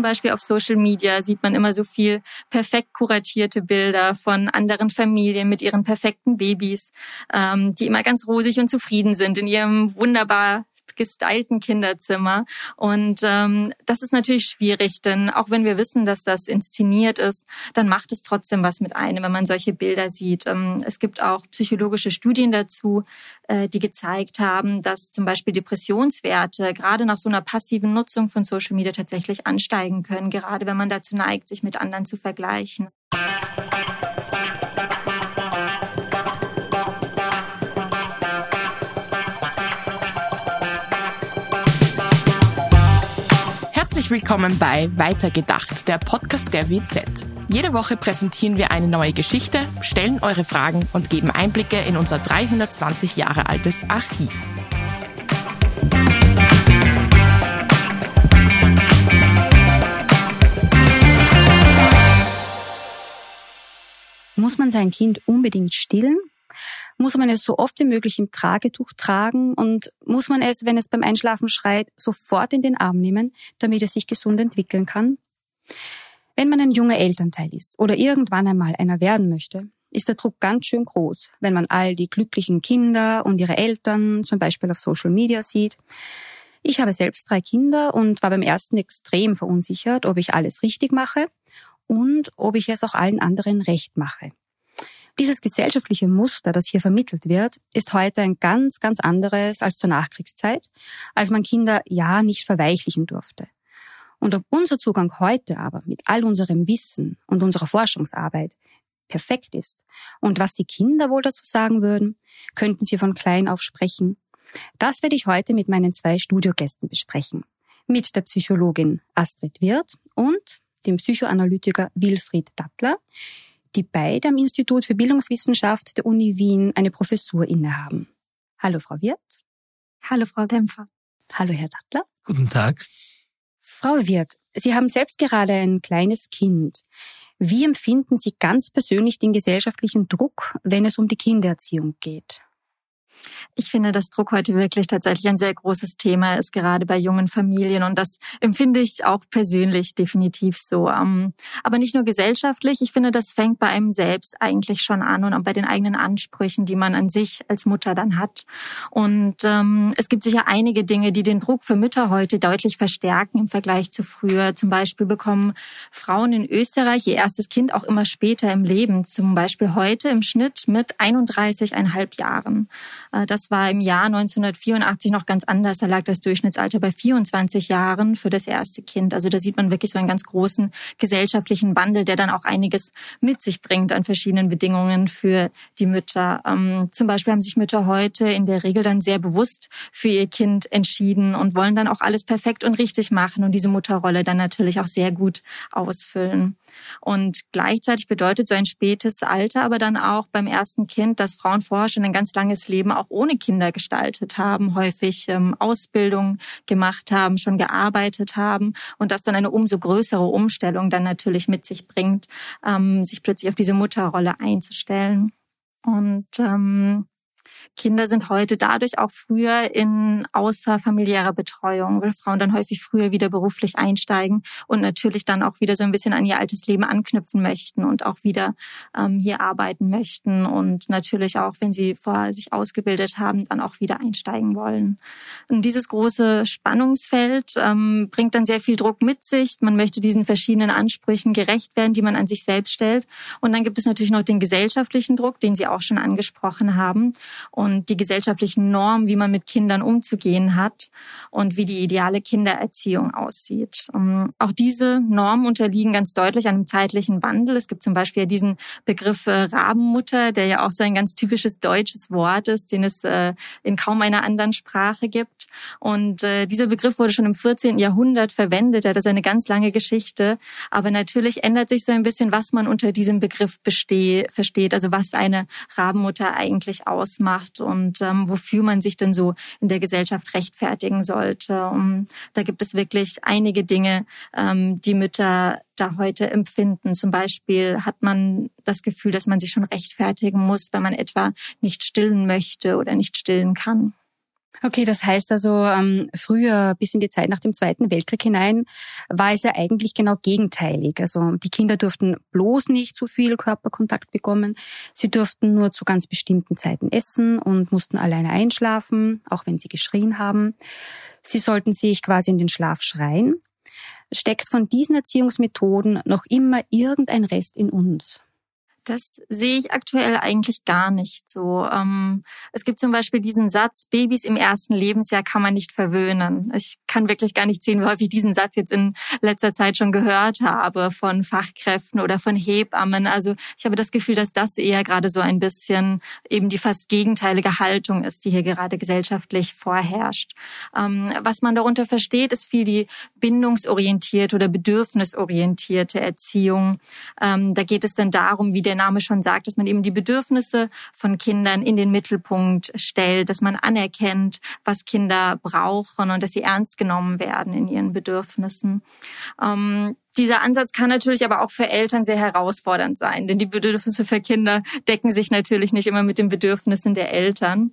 zum Beispiel auf Social Media sieht man immer so viel perfekt kuratierte Bilder von anderen Familien mit ihren perfekten Babys, ähm, die immer ganz rosig und zufrieden sind in ihrem wunderbar gestylten Kinderzimmer. Und ähm, das ist natürlich schwierig, denn auch wenn wir wissen, dass das inszeniert ist, dann macht es trotzdem was mit einem, wenn man solche Bilder sieht. Ähm, es gibt auch psychologische Studien dazu, äh, die gezeigt haben, dass zum Beispiel Depressionswerte gerade nach so einer passiven Nutzung von Social Media tatsächlich ansteigen können, gerade wenn man dazu neigt, sich mit anderen zu vergleichen. Willkommen bei Weitergedacht, der Podcast der WZ. Jede Woche präsentieren wir eine neue Geschichte, stellen eure Fragen und geben Einblicke in unser 320 Jahre altes Archiv. Muss man sein Kind unbedingt stillen? Muss man es so oft wie möglich im Tragetuch tragen und muss man es, wenn es beim Einschlafen schreit, sofort in den Arm nehmen, damit es sich gesund entwickeln kann? Wenn man ein junger Elternteil ist oder irgendwann einmal einer werden möchte, ist der Druck ganz schön groß, wenn man all die glücklichen Kinder und ihre Eltern zum Beispiel auf Social Media sieht. Ich habe selbst drei Kinder und war beim ersten extrem verunsichert, ob ich alles richtig mache und ob ich es auch allen anderen recht mache. Dieses gesellschaftliche Muster, das hier vermittelt wird, ist heute ein ganz, ganz anderes als zur Nachkriegszeit, als man Kinder ja nicht verweichlichen durfte. Und ob unser Zugang heute aber mit all unserem Wissen und unserer Forschungsarbeit perfekt ist und was die Kinder wohl dazu sagen würden, könnten sie von klein auf sprechen. Das werde ich heute mit meinen zwei Studiogästen besprechen. Mit der Psychologin Astrid Wirth und dem Psychoanalytiker Wilfried Dattler, die beide am Institut für Bildungswissenschaft der Uni Wien eine Professur innehaben. Hallo, Frau Wirth. Hallo, Frau Dämpfer. Hallo, Herr Dattler. Guten Tag. Frau Wirth, Sie haben selbst gerade ein kleines Kind. Wie empfinden Sie ganz persönlich den gesellschaftlichen Druck, wenn es um die Kindererziehung geht? Ich finde, dass Druck heute wirklich tatsächlich ein sehr großes Thema ist, gerade bei jungen Familien. Und das empfinde ich auch persönlich definitiv so. Ähm, aber nicht nur gesellschaftlich. Ich finde, das fängt bei einem selbst eigentlich schon an und auch bei den eigenen Ansprüchen, die man an sich als Mutter dann hat. Und ähm, es gibt sicher einige Dinge, die den Druck für Mütter heute deutlich verstärken im Vergleich zu früher. Zum Beispiel bekommen Frauen in Österreich ihr erstes Kind auch immer später im Leben. Zum Beispiel heute im Schnitt mit 31,5 Jahren. Äh, das war im Jahr 1984 noch ganz anders. Da lag das Durchschnittsalter bei 24 Jahren für das erste Kind. Also da sieht man wirklich so einen ganz großen gesellschaftlichen Wandel, der dann auch einiges mit sich bringt an verschiedenen Bedingungen für die Mütter. Ähm, zum Beispiel haben sich Mütter heute in der Regel dann sehr bewusst für ihr Kind entschieden und wollen dann auch alles perfekt und richtig machen und diese Mutterrolle dann natürlich auch sehr gut ausfüllen. Und gleichzeitig bedeutet so ein spätes Alter aber dann auch beim ersten Kind, dass Frauen vorher schon ein ganz langes Leben auch ohne Kinder gestaltet haben, häufig ähm, Ausbildung gemacht haben, schon gearbeitet haben und das dann eine umso größere Umstellung dann natürlich mit sich bringt, ähm, sich plötzlich auf diese Mutterrolle einzustellen. Und ähm, Kinder sind heute dadurch auch früher in außerfamiliärer Betreuung, weil Frauen dann häufig früher wieder beruflich einsteigen und natürlich dann auch wieder so ein bisschen an ihr altes Leben anknüpfen möchten und auch wieder ähm, hier arbeiten möchten und natürlich auch, wenn sie vorher sich ausgebildet haben, dann auch wieder einsteigen wollen. Und dieses große Spannungsfeld ähm, bringt dann sehr viel Druck mit sich. Man möchte diesen verschiedenen Ansprüchen gerecht werden, die man an sich selbst stellt. Und dann gibt es natürlich noch den gesellschaftlichen Druck, den Sie auch schon angesprochen haben und die gesellschaftlichen Normen, wie man mit Kindern umzugehen hat und wie die ideale Kindererziehung aussieht. Ähm, auch diese Normen unterliegen ganz deutlich einem zeitlichen Wandel. Es gibt zum Beispiel diesen Begriff äh, Rabenmutter, der ja auch so ein ganz typisches deutsches Wort ist, den es äh, in kaum einer anderen Sprache gibt. Und äh, dieser Begriff wurde schon im 14. Jahrhundert verwendet, er hat eine ganz lange Geschichte. Aber natürlich ändert sich so ein bisschen, was man unter diesem Begriff besteht, versteht, also was eine Rabenmutter eigentlich ausmacht und ähm, wofür man sich denn so in der Gesellschaft rechtfertigen sollte. Um, da gibt es wirklich einige Dinge, ähm, die Mütter da heute empfinden. Zum Beispiel hat man das Gefühl, dass man sich schon rechtfertigen muss, wenn man etwa nicht stillen möchte oder nicht stillen kann. Okay, das heißt also, ähm, früher bis in die Zeit nach dem Zweiten Weltkrieg hinein war es ja eigentlich genau gegenteilig. Also die Kinder durften bloß nicht zu viel Körperkontakt bekommen. Sie durften nur zu ganz bestimmten Zeiten essen und mussten alleine einschlafen, auch wenn sie geschrien haben. Sie sollten sich quasi in den Schlaf schreien. Steckt von diesen Erziehungsmethoden noch immer irgendein Rest in uns? Das sehe ich aktuell eigentlich gar nicht so. Ähm, es gibt zum Beispiel diesen Satz, Babys im ersten Lebensjahr kann man nicht verwöhnen. Ich kann wirklich gar nicht sehen, wie häufig ich diesen Satz jetzt in letzter Zeit schon gehört habe von Fachkräften oder von Hebammen. Also ich habe das Gefühl, dass das eher gerade so ein bisschen eben die fast gegenteilige Haltung ist, die hier gerade gesellschaftlich vorherrscht. Ähm, was man darunter versteht, ist viel die bindungsorientierte oder bedürfnisorientierte Erziehung. Ähm, da geht es dann darum, wie der Name schon sagt, dass man eben die Bedürfnisse von Kindern in den Mittelpunkt stellt, dass man anerkennt, was Kinder brauchen und dass sie ernst genommen werden in ihren Bedürfnissen. Ähm, dieser Ansatz kann natürlich aber auch für Eltern sehr herausfordernd sein, denn die Bedürfnisse für Kinder decken sich natürlich nicht immer mit den Bedürfnissen der Eltern.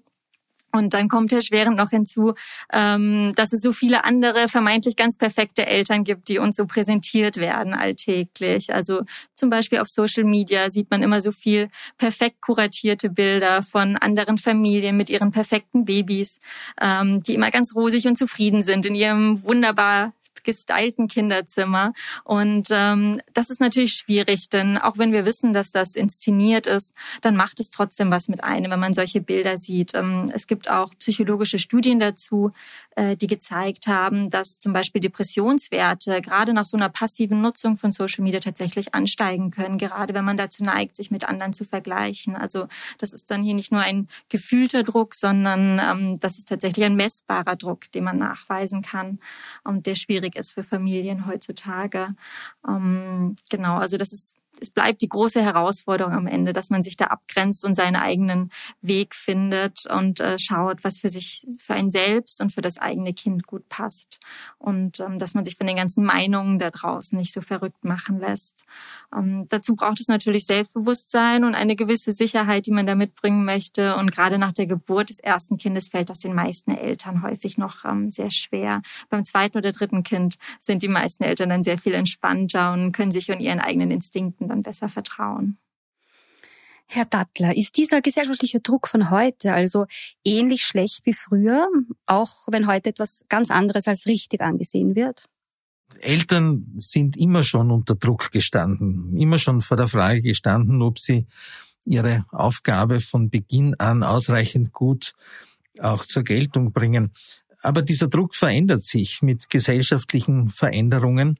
Und dann kommt erschwerend noch hinzu, ähm, dass es so viele andere vermeintlich ganz perfekte Eltern gibt, die uns so präsentiert werden alltäglich. Also zum Beispiel auf Social Media sieht man immer so viel perfekt kuratierte Bilder von anderen Familien mit ihren perfekten Babys, ähm, die immer ganz rosig und zufrieden sind in ihrem wunderbar gestylten Kinderzimmer. Und ähm, das ist natürlich schwierig, denn auch wenn wir wissen, dass das inszeniert ist, dann macht es trotzdem was mit einem, wenn man solche Bilder sieht. Ähm, es gibt auch psychologische Studien dazu, äh, die gezeigt haben, dass zum Beispiel Depressionswerte gerade nach so einer passiven Nutzung von Social Media tatsächlich ansteigen können, gerade wenn man dazu neigt, sich mit anderen zu vergleichen. Also das ist dann hier nicht nur ein gefühlter Druck, sondern ähm, das ist tatsächlich ein messbarer Druck, den man nachweisen kann und der schwierig ist für Familien heutzutage. Ähm, genau, also das ist es bleibt die große Herausforderung am Ende, dass man sich da abgrenzt und seinen eigenen Weg findet und äh, schaut, was für sich, für ein selbst und für das eigene Kind gut passt. Und ähm, dass man sich von den ganzen Meinungen da draußen nicht so verrückt machen lässt. Ähm, dazu braucht es natürlich Selbstbewusstsein und eine gewisse Sicherheit, die man da mitbringen möchte. Und gerade nach der Geburt des ersten Kindes fällt das den meisten Eltern häufig noch ähm, sehr schwer. Beim zweiten oder dritten Kind sind die meisten Eltern dann sehr viel entspannter und können sich von ihren eigenen Instinkten dann besser vertrauen. Herr Dattler, ist dieser gesellschaftliche Druck von heute also ähnlich schlecht wie früher, auch wenn heute etwas ganz anderes als richtig angesehen wird? Eltern sind immer schon unter Druck gestanden, immer schon vor der Frage gestanden, ob sie ihre Aufgabe von Beginn an ausreichend gut auch zur Geltung bringen. Aber dieser Druck verändert sich mit gesellschaftlichen Veränderungen.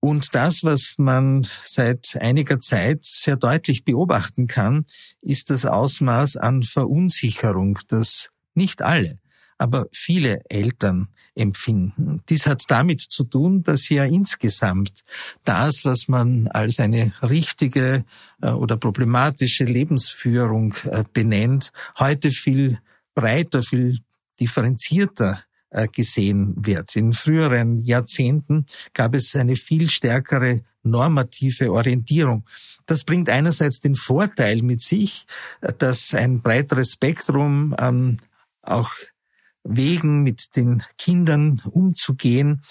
Und das, was man seit einiger Zeit sehr deutlich beobachten kann, ist das Ausmaß an Verunsicherung, das nicht alle, aber viele Eltern empfinden. Dies hat damit zu tun, dass ja insgesamt das, was man als eine richtige äh, oder problematische Lebensführung äh, benennt, heute viel breiter, viel differenzierter gesehen wird. In früheren Jahrzehnten gab es eine viel stärkere normative Orientierung. Das bringt einerseits den Vorteil mit sich, äh, dass ein breiteres Spektrum an auch Wegen mit den Kindern umzugehen,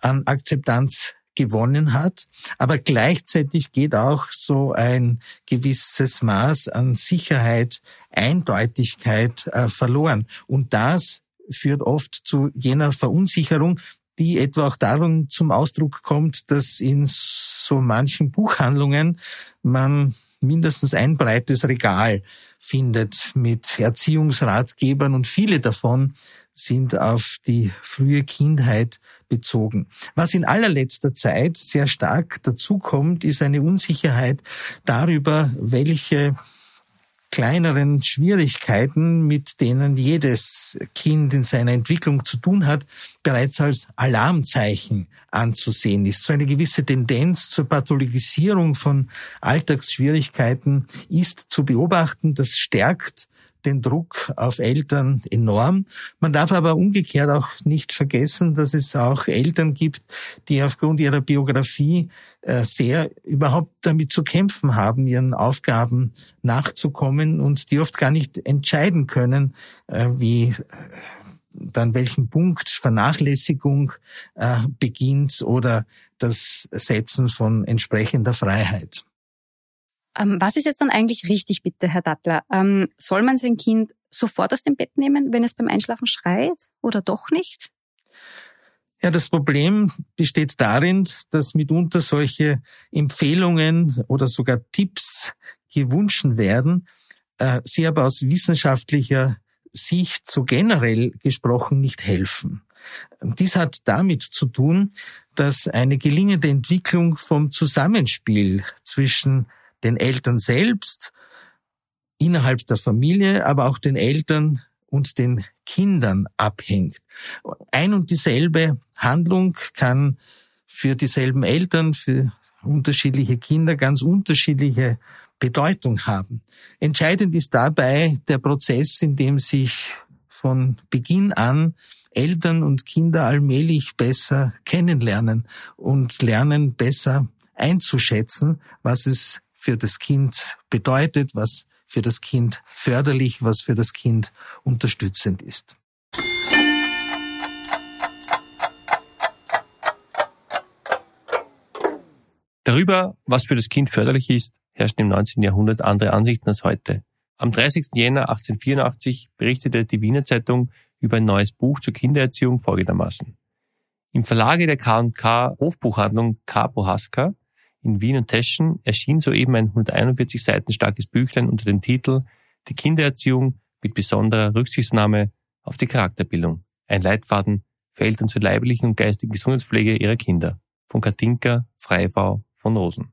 an Akzeptanz gewonnen hat. Aber gleichzeitig geht auch so ein gewisses Maß an Sicherheit, Eindeutigkeit äh, verloren. Und das führt oft zu jener Verunsicherung, die etwa auch darum zum Ausdruck kommt, dass in so manchen Buchhandlungen man mindestens ein breites Regal findet mit Erziehungsratgebern und viele davon sind auf die frühe Kindheit bezogen. Was in allerletzter Zeit sehr stark dazukommt, ist eine Unsicherheit darüber, welche kleineren Schwierigkeiten, mit denen jedes Kind in seiner Entwicklung zu tun hat, bereits als Alarmzeichen anzusehen ist. So eine gewisse Tendenz zur Pathologisierung von Alltagsschwierigkeiten ist zu beobachten. Das stärkt den Druck auf Eltern enorm. Man darf aber umgekehrt auch nicht vergessen, dass es auch Eltern gibt, die aufgrund ihrer Biografie äh, sehr überhaupt damit zu kämpfen haben, ihren Aufgaben nachzukommen und die oft gar nicht entscheiden können, äh, wie äh, dann welchen Punkt Vernachlässigung beginnt oder das Setzen von entsprechender Freiheit. Ähm, was ist jetzt dann eigentlich richtig, bitte, Herr Dattler? Ähm, soll man sein Kind sofort aus dem Bett nehmen, wenn es beim Einschlafen schreit oder doch nicht? Ja, das Problem besteht darin, dass mitunter solche Empfehlungen oder sogar Tipps gewünscht werden, äh, sie aber aus wissenschaftlicher Sicht so generell gesprochen nicht helfen. Dies hat damit zu tun, dass eine gelingende Entwicklung vom Zusammenspiel zwischen den Eltern selbst, innerhalb der Familie, aber auch den Eltern und den Kindern abhängt. Ein und dieselbe Handlung kann für dieselben Eltern, für unterschiedliche Kinder ganz unterschiedliche Bedeutung haben. Entscheidend ist dabei der Prozess, in dem sich von Beginn an Eltern und Kinder allmählich besser kennenlernen und lernen besser einzuschätzen, was es für das Kind bedeutet, was für das Kind förderlich, was für das Kind unterstützend ist. Darüber, was für das Kind förderlich ist, herrschten im 19. Jahrhundert andere Ansichten als heute. Am 30. Jänner 1884 berichtete die Wiener Zeitung über ein neues Buch zur Kindererziehung folgendermaßen. Im Verlage der K&K Hofbuchhandlung K. Bohaska in Wien und Teschen erschien soeben ein 141 Seiten starkes Büchlein unter dem Titel Die Kindererziehung mit besonderer Rücksichtnahme auf die Charakterbildung. Ein Leitfaden für Eltern zur leiblichen und geistigen Gesundheitspflege ihrer Kinder. Von Katinka Freifrau von Rosen.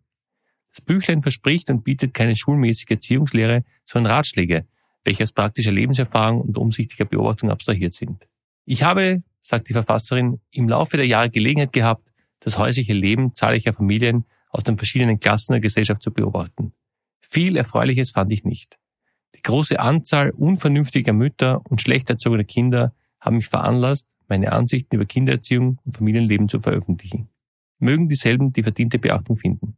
Das Büchlein verspricht und bietet keine schulmäßige Erziehungslehre, sondern Ratschläge, welche aus praktischer Lebenserfahrung und umsichtiger Beobachtung abstrahiert sind. Ich habe, sagt die Verfasserin, im Laufe der Jahre Gelegenheit gehabt, das häusliche Leben zahlreicher Familien aus den verschiedenen Klassen der Gesellschaft zu beobachten. Viel Erfreuliches fand ich nicht. Die große Anzahl unvernünftiger Mütter und schlecht erzogener Kinder haben mich veranlasst, meine Ansichten über Kindererziehung und Familienleben zu veröffentlichen. Mögen dieselben die verdiente Beachtung finden.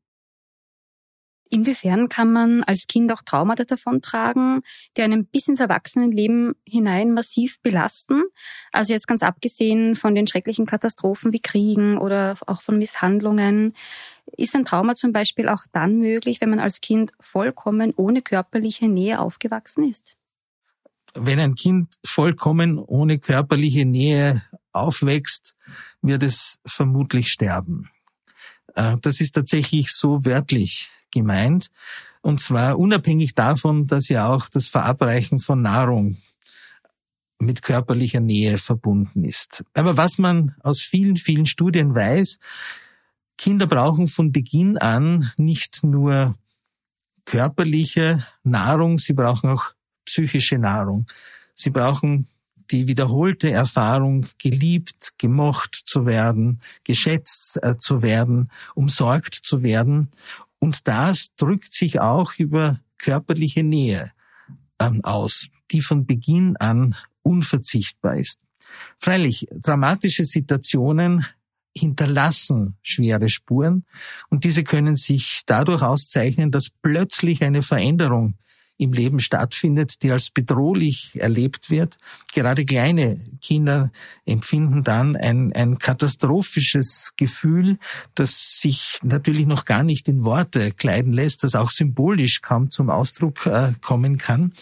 Inwiefern kann man als Kind auch Traumata davontragen, die einen bis ins Erwachsenenleben hinein massiv belasten? Also jetzt ganz abgesehen von den schrecklichen Katastrophen wie Kriegen oder auch von Misshandlungen. Ist ein Trauma zum Beispiel auch dann möglich, wenn man als Kind vollkommen ohne körperliche Nähe aufgewachsen ist? Wenn ein Kind vollkommen ohne körperliche Nähe aufwächst, wird es vermutlich sterben. Äh, das ist tatsächlich so wörtlich gemeint. Und zwar unabhängig davon, dass ja auch das Verabreichen von Nahrung mit körperlicher Nähe verbunden ist. Aber was man aus vielen, vielen Studien weiß, Kinder brauchen von Beginn an nicht nur körperliche Nahrung, sie brauchen auch psychische Nahrung. Sie brauchen die wiederholte Erfahrung, geliebt, gemocht zu werden, geschätzt äh, zu werden, umsorgt zu werden. Und das drückt sich auch über körperliche Nähe ähm, aus, die von Beginn an unverzichtbar ist. Freilich, dramatische Situationen hinterlassen schwere Spuren und diese können sich dadurch auszeichnen, dass plötzlich eine Veränderung im Leben stattfindet, die als bedrohlich erlebt wird. Gerade kleine Kinder empfinden dann ein, ein katastrophisches Gefühl, das sich natürlich noch gar nicht in Worte kleiden lässt, das auch symbolisch kaum zum Ausdruck äh, kommen kann.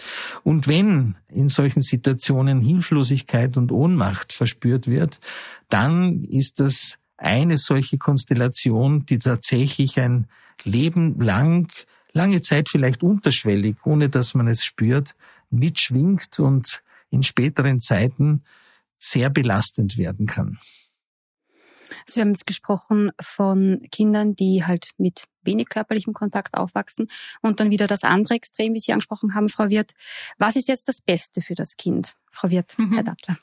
Und wenn in solchen Situationen Hilflosigkeit und Ohnmacht verspürt wird, dann ist das eine solche Konstellation, die tatsächlich ein Leben lang lange Zeit vielleicht unterschwellig, ohne dass man es spürt, mitschwingt und in späteren Zeiten sehr belastend werden kann. Also wir haben jetzt gesprochen von Kindern, die halt mit wenig körperlichem Kontakt aufwachsen und dann wieder das andere Extrem, wie Sie angesprochen haben, Frau Wirth. Was ist jetzt das Beste für das Kind, Frau Wirth, mhm. Herr Dattler?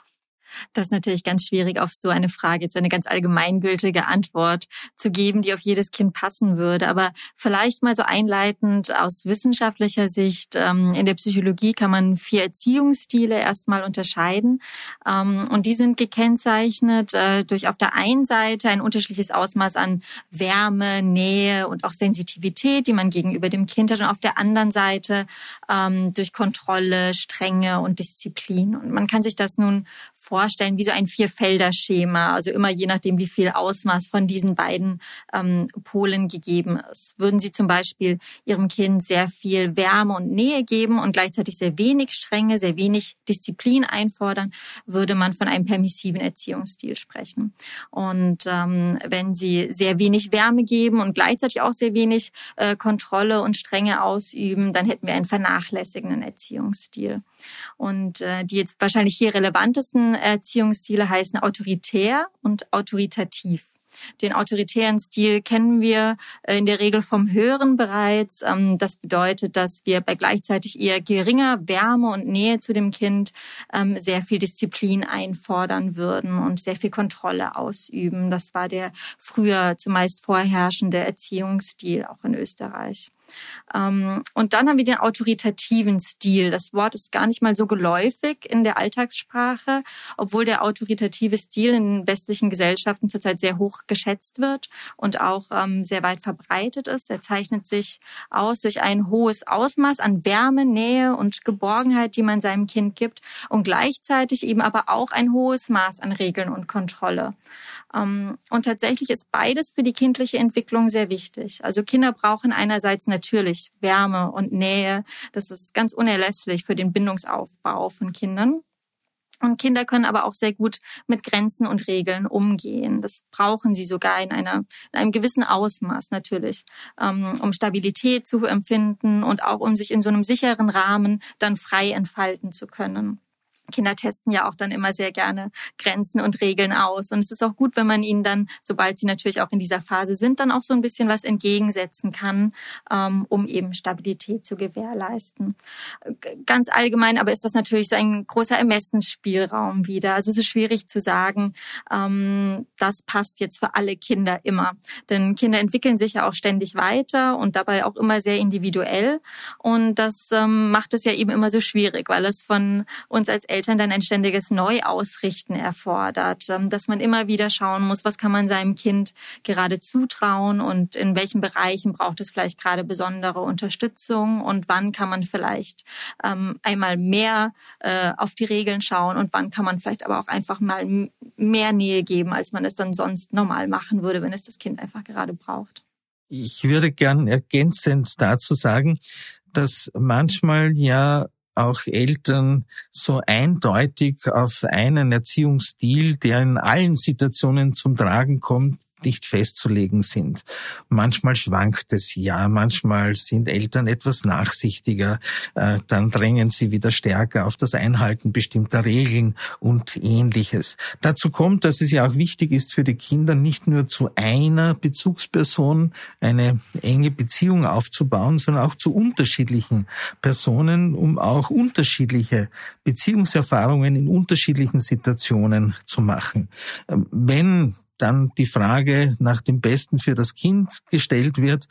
Das ist natürlich ganz schwierig, auf so eine Frage jetzt eine ganz allgemeingültige Antwort zu geben, die auf jedes Kind passen würde. Aber vielleicht mal so einleitend aus wissenschaftlicher Sicht. Ähm, in der Psychologie kann man vier Erziehungsstile erstmal unterscheiden. Ähm, und die sind gekennzeichnet äh, durch auf der einen Seite ein unterschiedliches Ausmaß an Wärme, Nähe und auch Sensitivität, die man gegenüber dem Kind hat. Und auf der anderen Seite ähm, durch Kontrolle, Strenge und Disziplin. Und man kann sich das nun vorstellen wie so ein Vierfelder-Schema, also immer je nachdem, wie viel Ausmaß von diesen beiden ähm, Polen gegeben ist. Würden Sie zum Beispiel Ihrem Kind sehr viel Wärme und Nähe geben und gleichzeitig sehr wenig Strenge, sehr wenig Disziplin einfordern, würde man von einem permissiven Erziehungsstil sprechen. Und ähm, wenn Sie sehr wenig Wärme geben und gleichzeitig auch sehr wenig äh, Kontrolle und Strenge ausüben, dann hätten wir einen vernachlässigenden Erziehungsstil. Und äh, die jetzt wahrscheinlich hier relevantesten Erziehungsstile heißen autoritär und autoritativ. Den autoritären Stil kennen wir äh, in der Regel vom Hören bereits. Ähm, das bedeutet, dass wir bei gleichzeitig eher geringer Wärme und Nähe zu dem Kind ähm, sehr viel Disziplin einfordern würden und sehr viel Kontrolle ausüben. Das war der früher zumeist vorherrschende Erziehungsstil auch in Österreich. Ähm, und dann haben wir den autoritativen Stil. Das Wort ist gar nicht mal so geläufig in der Alltagssprache, obwohl der autoritative Stil in westlichen Gesellschaften zurzeit sehr hoch geschätzt wird und auch ähm, sehr weit verbreitet ist. Er zeichnet sich aus durch ein hohes Ausmaß an Wärme, Nähe und Geborgenheit, die man seinem Kind gibt und gleichzeitig eben aber auch ein hohes Maß an Regeln und Kontrolle. Ähm, und tatsächlich ist beides für die kindliche Entwicklung sehr wichtig. Also Kinder brauchen einerseits natürlich Wärme und Nähe. Das ist ganz unerlässlich für den Bindungsaufbau von Kindern. Und Kinder können aber auch sehr gut mit Grenzen und Regeln umgehen. Das brauchen sie sogar in, einer, in einem gewissen Ausmaß natürlich, ähm, um Stabilität zu empfinden und auch um sich in so einem sicheren Rahmen dann frei entfalten zu können. Kinder testen ja auch dann immer sehr gerne Grenzen und Regeln aus. Und es ist auch gut, wenn man ihnen dann, sobald sie natürlich auch in dieser Phase sind, dann auch so ein bisschen was entgegensetzen kann, ähm, um eben Stabilität zu gewährleisten. Ganz allgemein aber ist das natürlich so ein großer Ermessensspielraum wieder. Also es ist schwierig zu sagen, ähm, das passt jetzt für alle Kinder immer. Denn Kinder entwickeln sich ja auch ständig weiter und dabei auch immer sehr individuell. Und das ähm, macht es ja eben immer so schwierig, weil es von uns als Eltern Eltern dann ein ständiges Neuausrichten erfordert, ähm, dass man immer wieder schauen muss, was kann man seinem Kind gerade zutrauen und in welchen Bereichen braucht es vielleicht gerade besondere Unterstützung und wann kann man vielleicht ähm, einmal mehr äh, auf die Regeln schauen und wann kann man vielleicht aber auch einfach mal mehr Nähe geben, als man es dann sonst normal machen würde, wenn es das Kind einfach gerade braucht. Ich würde gern ergänzend dazu sagen, dass manchmal ja auch Eltern so eindeutig auf einen Erziehungsstil, der in allen Situationen zum Tragen kommt, nicht festzulegen sind. Manchmal schwankt es ja, manchmal sind Eltern etwas nachsichtiger, äh, dann drängen sie wieder stärker auf das Einhalten bestimmter Regeln und ähnliches. Dazu kommt, dass es ja auch wichtig ist für die Kinder, nicht nur zu einer Bezugsperson eine enge Beziehung aufzubauen, sondern auch zu unterschiedlichen Personen, um auch unterschiedliche Beziehungserfahrungen in unterschiedlichen Situationen zu machen. Wenn dann die Frage nach dem Besten für das Kind gestellt wird,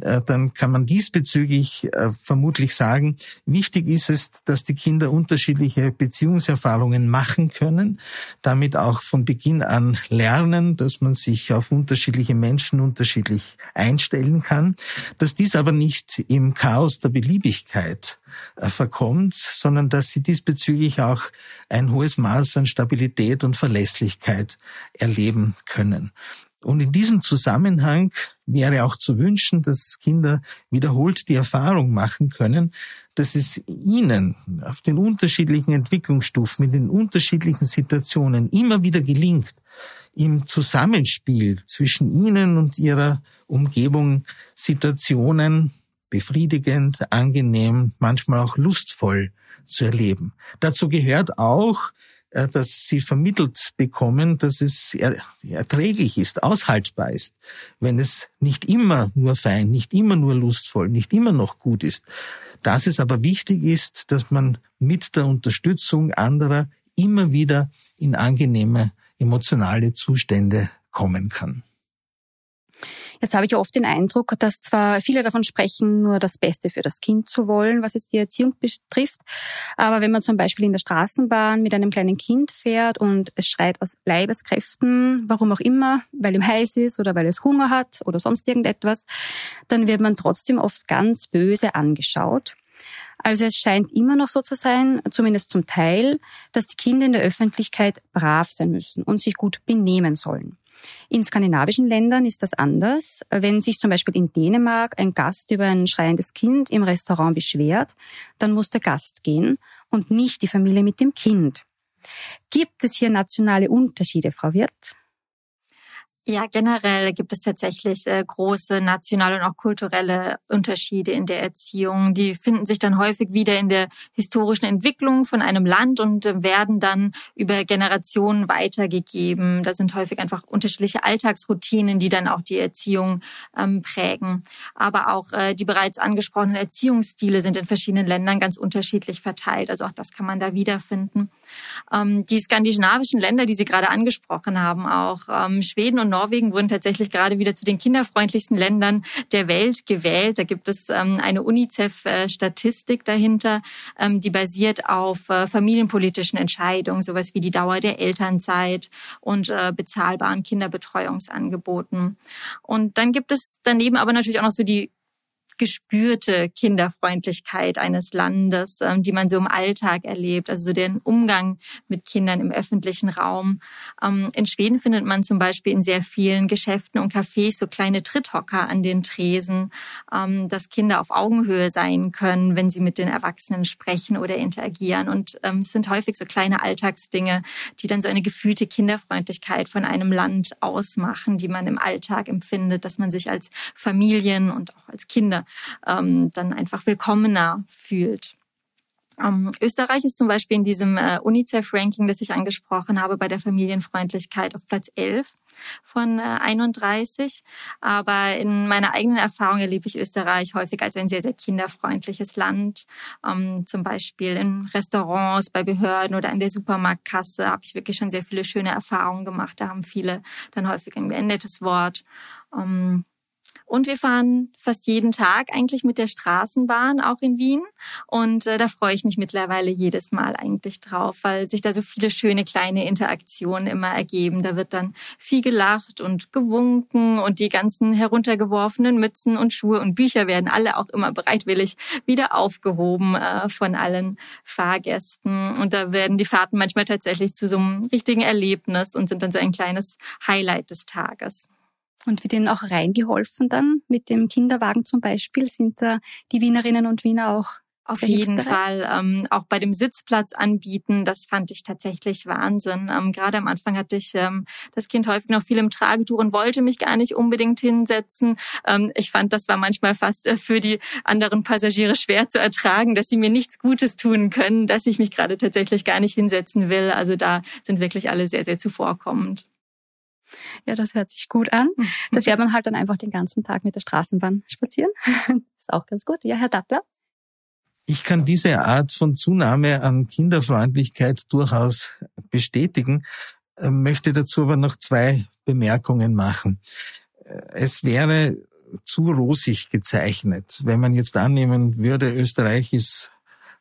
äh, dann kann man diesbezüglich äh, vermutlich sagen, wichtig ist es, dass die Kinder unterschiedliche Beziehungserfahrungen machen können, damit auch von Beginn an lernen, dass man sich auf unterschiedliche Menschen unterschiedlich einstellen kann, dass dies aber nicht im Chaos der Beliebigkeit verkommt, sondern dass sie diesbezüglich auch ein hohes Maß an Stabilität und Verlässlichkeit erleben können. Und in diesem Zusammenhang wäre auch zu wünschen, dass Kinder wiederholt die Erfahrung machen können, dass es ihnen auf den unterschiedlichen Entwicklungsstufen, in den unterschiedlichen Situationen immer wieder gelingt, im Zusammenspiel zwischen ihnen und ihrer Umgebung Situationen befriedigend, angenehm, manchmal auch lustvoll zu erleben. Dazu gehört auch, äh, dass sie vermittelt bekommen, dass es erträglich ist, aushaltbar ist, wenn es nicht immer nur fein, nicht immer nur lustvoll, nicht immer noch gut ist. Dass es aber wichtig ist, dass man mit der Unterstützung anderer immer wieder in angenehme emotionale Zustände kommen kann. Jetzt habe ich oft den Eindruck, dass zwar viele davon sprechen, nur das Beste für das Kind zu wollen, was jetzt die Erziehung betrifft, aber wenn man zum Beispiel in der Straßenbahn mit einem kleinen Kind fährt und es schreit aus Leibeskräften, warum auch immer, weil ihm heiß ist oder weil es Hunger hat oder sonst irgendetwas, dann wird man trotzdem oft ganz böse angeschaut. Also es scheint immer noch so zu sein, zumindest zum Teil, dass die Kinder in der Öffentlichkeit brav sein müssen und sich gut benehmen sollen. In skandinavischen Ländern ist das anders. Wenn sich zum Beispiel in Dänemark ein Gast über ein schreiendes Kind im Restaurant beschwert, dann muss der Gast gehen und nicht die Familie mit dem Kind. Gibt es hier nationale Unterschiede, Frau Wirth? Ja, generell gibt es tatsächlich äh, große nationale und auch kulturelle Unterschiede in der Erziehung. Die finden sich dann häufig wieder in der historischen Entwicklung von einem Land und äh, werden dann über Generationen weitergegeben. Da sind häufig einfach unterschiedliche Alltagsroutinen, die dann auch die Erziehung ähm, prägen. Aber auch äh, die bereits angesprochenen Erziehungsstile sind in verschiedenen Ländern ganz unterschiedlich verteilt. Also auch das kann man da wiederfinden. Ähm, die skandinavischen Länder, die Sie gerade angesprochen haben, auch ähm, Schweden und Norwegen wurden tatsächlich gerade wieder zu den kinderfreundlichsten Ländern der Welt gewählt. Da gibt es ähm, eine UNICEF-Statistik dahinter, ähm, die basiert auf äh, familienpolitischen Entscheidungen, sowas wie die Dauer der Elternzeit und äh, bezahlbaren Kinderbetreuungsangeboten. Und dann gibt es daneben aber natürlich auch noch so die gespürte Kinderfreundlichkeit eines Landes, ähm, die man so im Alltag erlebt, also so den Umgang mit Kindern im öffentlichen Raum. Ähm, in Schweden findet man zum Beispiel in sehr vielen Geschäften und Cafés so kleine Tritthocker an den Tresen, ähm, dass Kinder auf Augenhöhe sein können, wenn sie mit den Erwachsenen sprechen oder interagieren. Und es sind häufig so kleine Alltagsdinge, die dann so eine gefühlte Kinderfreundlichkeit von einem Land ausmachen, die man im Alltag empfindet, dass man sich als Familien und auch als Kinder ähm, dann einfach willkommener fühlt. Ähm, Österreich ist zum Beispiel in diesem äh, UNICEF-Ranking, das ich angesprochen habe, bei der Familienfreundlichkeit auf Platz 11 von äh, 31. Aber in meiner eigenen Erfahrung erlebe ich Österreich häufig als ein sehr, sehr kinderfreundliches Land. Ähm, zum Beispiel in Restaurants, bei Behörden oder an der Supermarktkasse habe ich wirklich schon sehr viele schöne Erfahrungen gemacht. Da haben viele dann häufig ein nettes Wort. Ähm, und wir fahren fast jeden Tag eigentlich mit der Straßenbahn, auch in Wien. Und äh, da freue ich mich mittlerweile jedes Mal eigentlich drauf, weil sich da so viele schöne kleine Interaktionen immer ergeben. Da wird dann viel gelacht und gewunken und die ganzen heruntergeworfenen Mützen und Schuhe und Bücher werden alle auch immer bereitwillig wieder aufgehoben äh, von allen Fahrgästen. Und da werden die Fahrten manchmal tatsächlich zu so einem richtigen Erlebnis und sind dann so ein kleines Highlight des Tages. Und wird Ihnen auch reingeholfen dann mit dem Kinderwagen zum Beispiel? Sind da die Wienerinnen und Wiener auch auf jeden Fall ähm, auch bei dem Sitzplatz anbieten, das fand ich tatsächlich Wahnsinn. Ähm, Gerade am Anfang hatte ich ähm, das Kind häufig noch viel im Tragetuch und wollte mich gar nicht unbedingt hinsetzen. Ähm, ich fand, das war manchmal fast äh, für die anderen Passagiere schwer zu ertragen, dass sie mir nichts Gutes tun können, dass ich mich gerade tatsächlich gar nicht hinsetzen will. Also da sind wirklich alle sehr, sehr zuvorkommend. Ja, das hört sich gut an. Mhm. Da fährt man halt dann einfach den ganzen Tag mit der Straßenbahn spazieren. ist auch ganz gut. Ja, Herr Dattler? Ich kann diese Art von Zunahme an Kinderfreundlichkeit durchaus bestätigen, äh, möchte dazu aber noch zwei Bemerkungen machen. Äh, es wäre zu rosig gezeichnet, wenn man jetzt annehmen würde, Österreich ist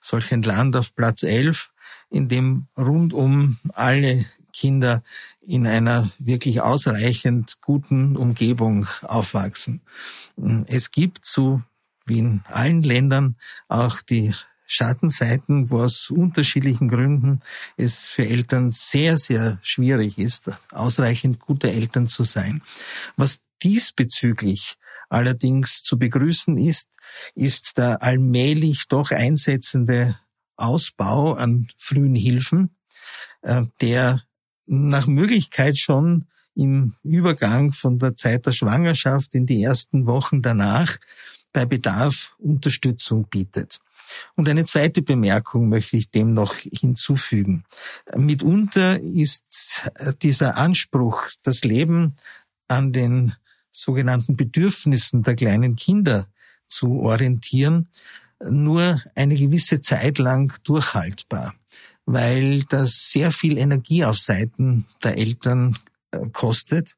solch ein Land auf Platz 11, in dem rundum alle Kinder in einer wirklich ausreichend guten Umgebung aufwachsen. Es gibt so wie in allen Ländern auch die Schattenseiten, wo aus unterschiedlichen Gründen es für Eltern sehr, sehr schwierig ist, ausreichend gute Eltern zu sein. Was diesbezüglich allerdings zu begrüßen ist, ist der allmählich doch einsetzende Ausbau an frühen Hilfen, äh, der nach Möglichkeit schon im Übergang von der Zeit der Schwangerschaft in die ersten Wochen danach bei Bedarf Unterstützung bietet. Und eine zweite Bemerkung möchte ich dem noch hinzufügen. Mitunter ist dieser Anspruch, das Leben an den sogenannten Bedürfnissen der kleinen Kinder zu orientieren, nur eine gewisse Zeit lang durchhaltbar weil das sehr viel Energie auf Seiten der Eltern äh, kostet,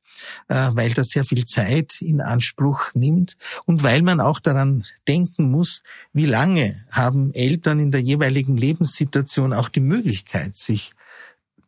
äh, weil das sehr viel Zeit in Anspruch nimmt und weil man auch daran denken muss, wie lange haben Eltern in der jeweiligen Lebenssituation auch die Möglichkeit, sich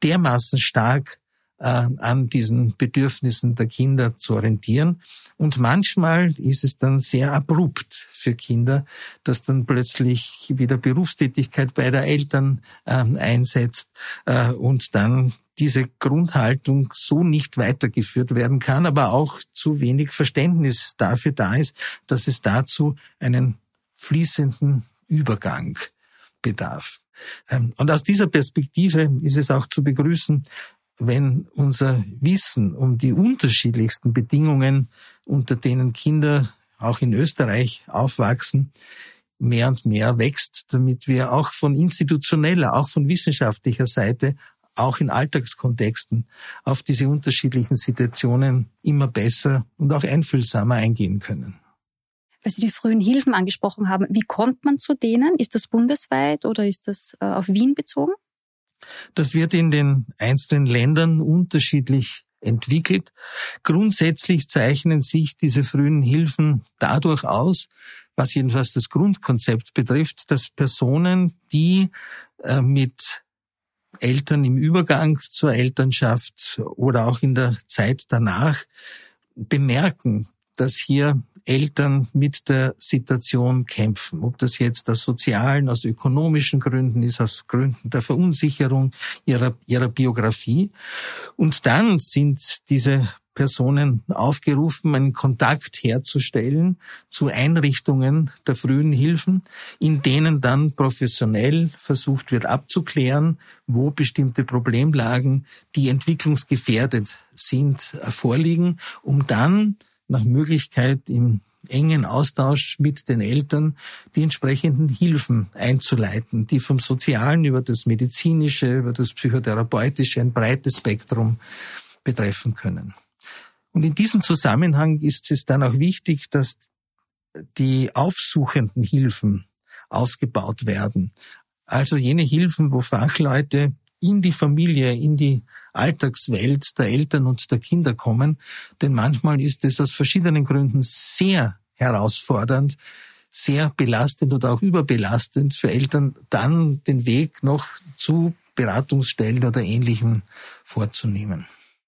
dermaßen stark an diesen Bedürfnissen der Kinder zu orientieren. Und manchmal ist es dann sehr abrupt für Kinder, dass dann plötzlich wieder Berufstätigkeit bei der Eltern ähm, einsetzt äh, und dann diese Grundhaltung so nicht weitergeführt werden kann, aber auch zu wenig Verständnis dafür da ist, dass es dazu einen fließenden Übergang bedarf. Ähm, und aus dieser Perspektive ist es auch zu begrüßen, wenn unser Wissen um die unterschiedlichsten Bedingungen, unter denen Kinder auch in Österreich aufwachsen, mehr und mehr wächst, damit wir auch von institutioneller, auch von wissenschaftlicher Seite, auch in Alltagskontexten auf diese unterschiedlichen Situationen immer besser und auch einfühlsamer eingehen können. Weil Sie die frühen Hilfen angesprochen haben, wie kommt man zu denen? Ist das bundesweit oder ist das äh, auf Wien bezogen? Das wird in den einzelnen Ländern unterschiedlich entwickelt. Grundsätzlich zeichnen sich diese frühen Hilfen dadurch aus, was jedenfalls das Grundkonzept betrifft, dass Personen, die äh, mit Eltern im Übergang zur Elternschaft oder auch in der Zeit danach bemerken, dass hier Eltern mit der Situation kämpfen. Ob das jetzt aus sozialen, aus ökonomischen Gründen ist, aus Gründen der Verunsicherung ihrer, ihrer Biografie. Und dann sind diese Personen aufgerufen, einen Kontakt herzustellen zu Einrichtungen der frühen Hilfen, in denen dann professionell versucht wird abzuklären, wo bestimmte Problemlagen, die entwicklungsgefährdet sind, vorliegen, um dann nach Möglichkeit im engen Austausch mit den Eltern die entsprechenden Hilfen einzuleiten, die vom Sozialen über das Medizinische, über das Psychotherapeutische ein breites Spektrum betreffen können. Und in diesem Zusammenhang ist es dann auch wichtig, dass die aufsuchenden Hilfen ausgebaut werden. Also jene Hilfen, wo Fachleute in die Familie, in die Alltagswelt der Eltern und der Kinder kommen. Denn manchmal ist es aus verschiedenen Gründen sehr herausfordernd, sehr belastend oder auch überbelastend für Eltern, dann den Weg noch zu Beratungsstellen oder Ähnlichem vorzunehmen.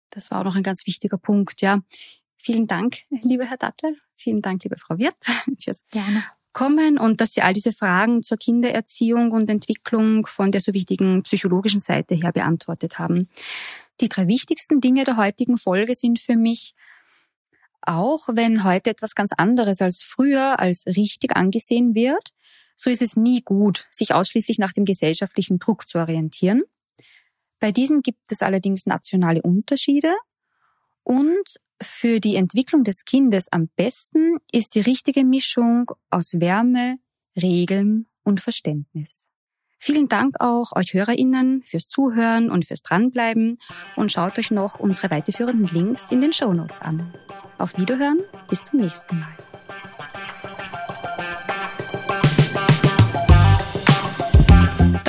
Das war auch noch ein ganz wichtiger Punkt, ja. Vielen Dank, lieber Herr Dattel. Vielen Dank, liebe Frau Wirth, fürs Gerne kommen und dass Sie all diese Fragen zur Kindererziehung und Entwicklung von der so wichtigen psychologischen Seite her beantwortet haben. Die drei wichtigsten Dinge der heutigen Folge sind für mich, auch wenn heute etwas ganz anderes als früher als richtig angesehen wird, so ist es nie gut, sich ausschließlich nach dem gesellschaftlichen Druck zu orientieren. Bei diesem gibt es allerdings nationale Unterschiede und für die Entwicklung des Kindes am besten ist die richtige Mischung aus Wärme, Regeln und Verständnis. Vielen Dank auch euch HörerInnen fürs Zuhören und fürs Dranbleiben und schaut euch noch unsere weiterführenden Links in den Show Notes an. Auf Wiederhören, bis zum nächsten Mal.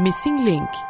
Missing Link